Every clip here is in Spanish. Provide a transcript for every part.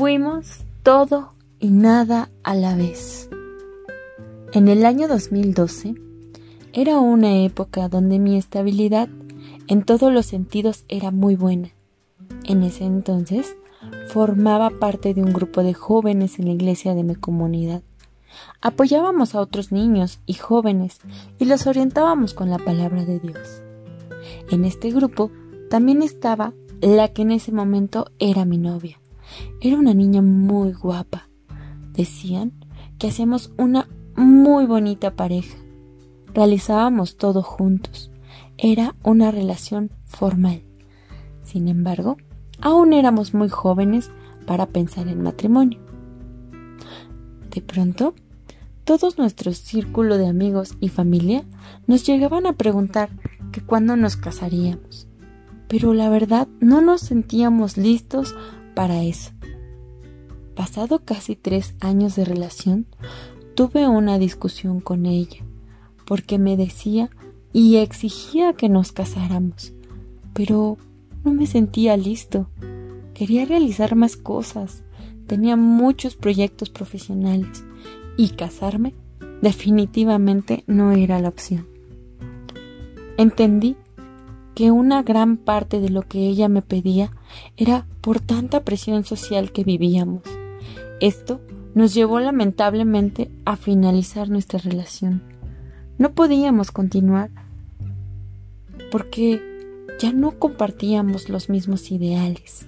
Fuimos todo y nada a la vez. En el año 2012 era una época donde mi estabilidad en todos los sentidos era muy buena. En ese entonces formaba parte de un grupo de jóvenes en la iglesia de mi comunidad. Apoyábamos a otros niños y jóvenes y los orientábamos con la palabra de Dios. En este grupo también estaba la que en ese momento era mi novia. Era una niña muy guapa. Decían que hacíamos una muy bonita pareja. Realizábamos todo juntos. Era una relación formal. Sin embargo, aún éramos muy jóvenes para pensar en matrimonio. De pronto, todos nuestros círculo de amigos y familia nos llegaban a preguntar que cuándo nos casaríamos. Pero la verdad no nos sentíamos listos para eso. Pasado casi tres años de relación, tuve una discusión con ella, porque me decía y exigía que nos casáramos. Pero no me sentía listo. Quería realizar más cosas. Tenía muchos proyectos profesionales y casarme definitivamente no era la opción. Entendí que una gran parte de lo que ella me pedía era por tanta presión social que vivíamos. Esto nos llevó lamentablemente a finalizar nuestra relación. No podíamos continuar porque ya no compartíamos los mismos ideales.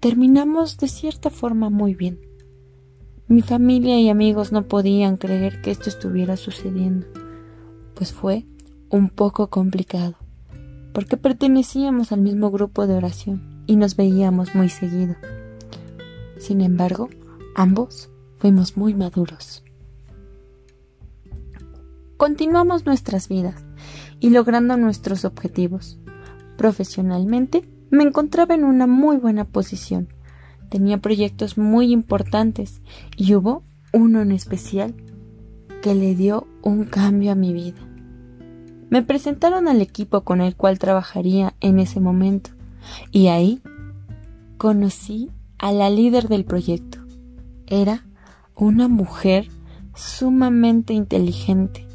Terminamos de cierta forma muy bien. Mi familia y amigos no podían creer que esto estuviera sucediendo, pues fue un poco complicado, porque pertenecíamos al mismo grupo de oración y nos veíamos muy seguido. Sin embargo, ambos fuimos muy maduros. Continuamos nuestras vidas y logrando nuestros objetivos. Profesionalmente, me encontraba en una muy buena posición. Tenía proyectos muy importantes y hubo uno en especial que le dio un cambio a mi vida. Me presentaron al equipo con el cual trabajaría en ese momento y ahí conocí a la líder del proyecto. Era una mujer sumamente inteligente,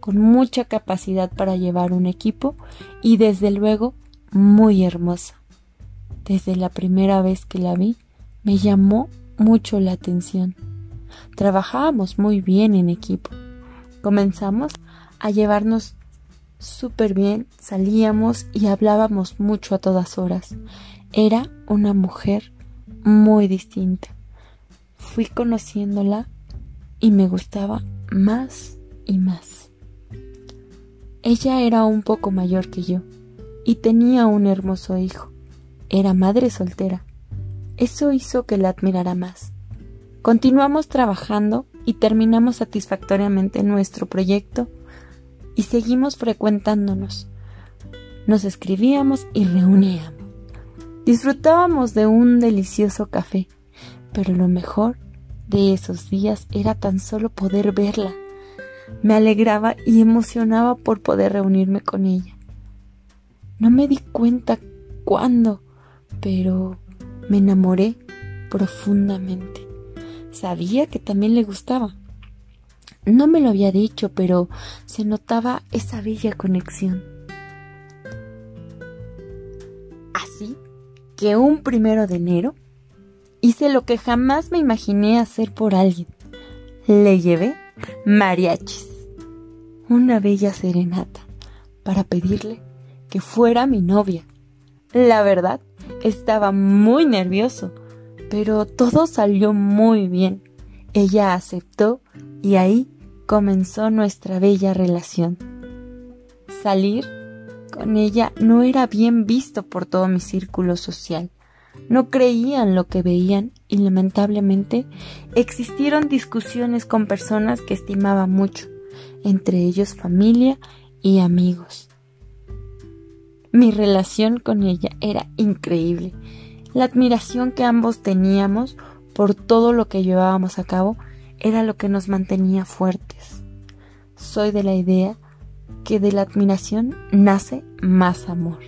con mucha capacidad para llevar un equipo y desde luego muy hermosa. Desde la primera vez que la vi, me llamó mucho la atención. Trabajábamos muy bien en equipo. Comenzamos a llevarnos súper bien, salíamos y hablábamos mucho a todas horas. Era una mujer muy distinta. Fui conociéndola y me gustaba más y más. Ella era un poco mayor que yo y tenía un hermoso hijo. Era madre soltera. Eso hizo que la admirara más. Continuamos trabajando y terminamos satisfactoriamente nuestro proyecto y seguimos frecuentándonos. Nos escribíamos y reuníamos. Disfrutábamos de un delicioso café, pero lo mejor de esos días era tan solo poder verla me alegraba y emocionaba por poder reunirme con ella. No me di cuenta cuándo, pero me enamoré profundamente. Sabía que también le gustaba. No me lo había dicho, pero se notaba esa bella conexión. Así que un primero de enero hice lo que jamás me imaginé hacer por alguien. Le llevé mariachis, una bella serenata, para pedirle que fuera mi novia. La verdad, estaba muy nervioso, pero todo salió muy bien. Ella aceptó y ahí comenzó nuestra bella relación. Salir con ella no era bien visto por todo mi círculo social no creían lo que veían y lamentablemente existieron discusiones con personas que estimaba mucho, entre ellos familia y amigos. Mi relación con ella era increíble. La admiración que ambos teníamos por todo lo que llevábamos a cabo era lo que nos mantenía fuertes. Soy de la idea que de la admiración nace más amor.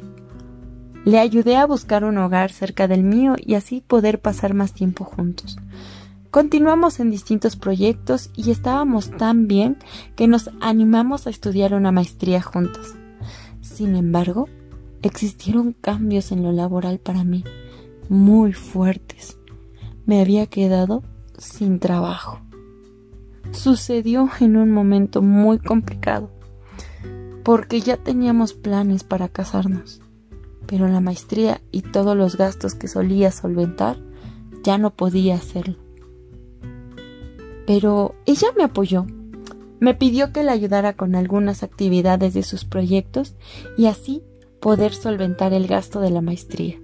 Le ayudé a buscar un hogar cerca del mío y así poder pasar más tiempo juntos. Continuamos en distintos proyectos y estábamos tan bien que nos animamos a estudiar una maestría juntos. Sin embargo, existieron cambios en lo laboral para mí, muy fuertes. Me había quedado sin trabajo. Sucedió en un momento muy complicado, porque ya teníamos planes para casarnos, pero la maestría y todos los gastos que solía solventar ya no podía hacerlo pero ella me apoyó. Me pidió que le ayudara con algunas actividades de sus proyectos y así poder solventar el gasto de la maestría.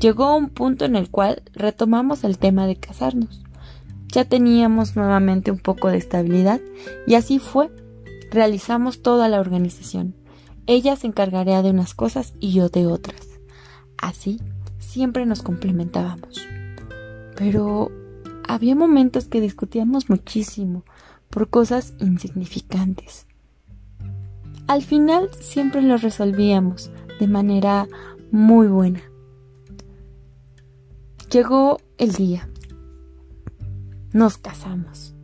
Llegó un punto en el cual retomamos el tema de casarnos. Ya teníamos nuevamente un poco de estabilidad y así fue. Realizamos toda la organización. Ella se encargaría de unas cosas y yo de otras. Así siempre nos complementábamos. Pero había momentos que discutíamos muchísimo por cosas insignificantes. Al final siempre lo resolvíamos de manera muy buena. Llegó el día. Nos casamos.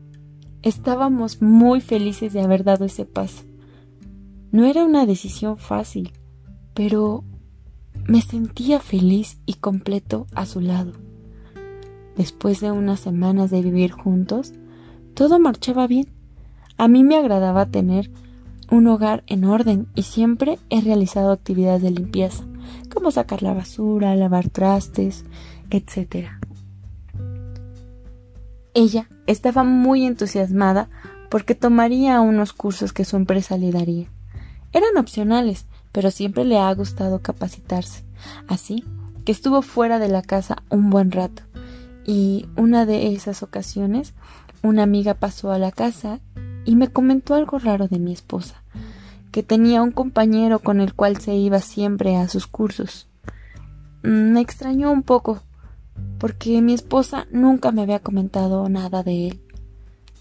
Estábamos muy felices de haber dado ese paso. No era una decisión fácil, pero me sentía feliz y completo a su lado. Después de unas semanas de vivir juntos, todo marchaba bien. A mí me agradaba tener un hogar en orden y siempre he realizado actividades de limpieza, como sacar la basura, lavar trastes, etc. Ella estaba muy entusiasmada porque tomaría unos cursos que su empresa le daría. Eran opcionales, pero siempre le ha gustado capacitarse. Así que estuvo fuera de la casa un buen rato y una de esas ocasiones una amiga pasó a la casa y me comentó algo raro de mi esposa, que tenía un compañero con el cual se iba siempre a sus cursos. Me extrañó un poco, porque mi esposa nunca me había comentado nada de él.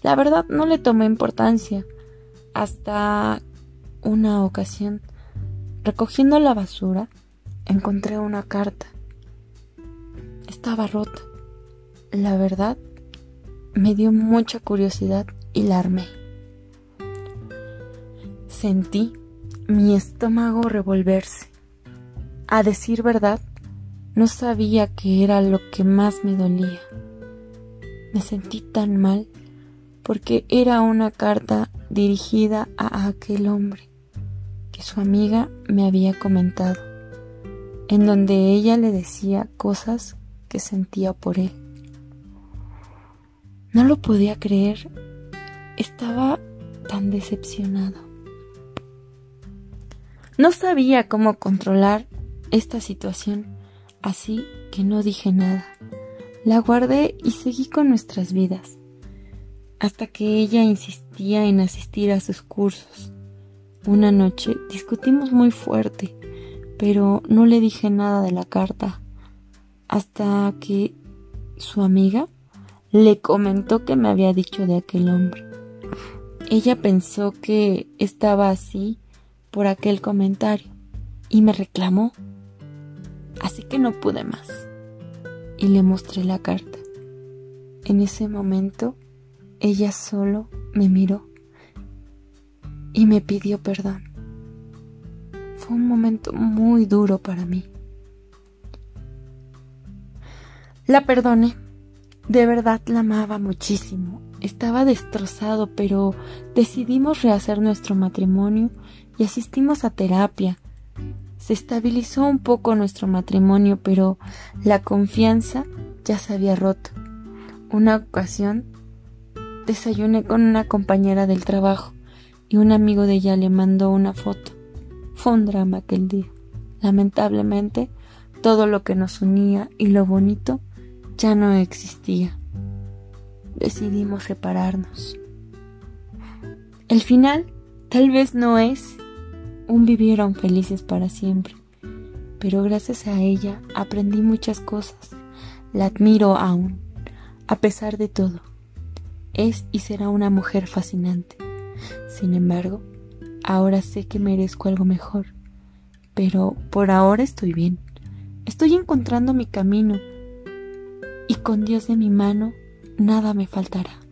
La verdad no le tomé importancia hasta una ocasión, recogiendo la basura, encontré una carta. Estaba rota. La verdad, me dio mucha curiosidad y la armé. Sentí mi estómago revolverse. A decir verdad, no sabía qué era lo que más me dolía. Me sentí tan mal porque era una carta dirigida a aquel hombre que su amiga me había comentado, en donde ella le decía cosas que sentía por él. No lo podía creer. Estaba tan decepcionado. No sabía cómo controlar esta situación, así que no dije nada. La guardé y seguí con nuestras vidas, hasta que ella insistía en asistir a sus cursos. Una noche discutimos muy fuerte, pero no le dije nada de la carta, hasta que su amiga le comentó que me había dicho de aquel hombre. Ella pensó que estaba así por aquel comentario y me reclamó. Así que no pude más y le mostré la carta. En ese momento ella solo me miró y me pidió perdón. Fue un momento muy duro para mí. La perdoné de verdad la amaba muchísimo. Estaba destrozado, pero decidimos rehacer nuestro matrimonio y asistimos a terapia. Se estabilizó un poco nuestro matrimonio, pero la confianza ya se había roto. Una ocasión desayuné con una compañera del trabajo y un amigo de ella le mandó una foto. Fue un drama aquel día. Lamentablemente, todo lo que nos unía y lo bonito ya no existía. Decidimos separarnos. El final tal vez no es un vivieron felices para siempre, pero gracias a ella aprendí muchas cosas. La admiro aún, a pesar de todo. Es y será una mujer fascinante. Sin embargo, ahora sé que merezco algo mejor, pero por ahora estoy bien. Estoy encontrando mi camino y con Dios de mi mano nada me faltará.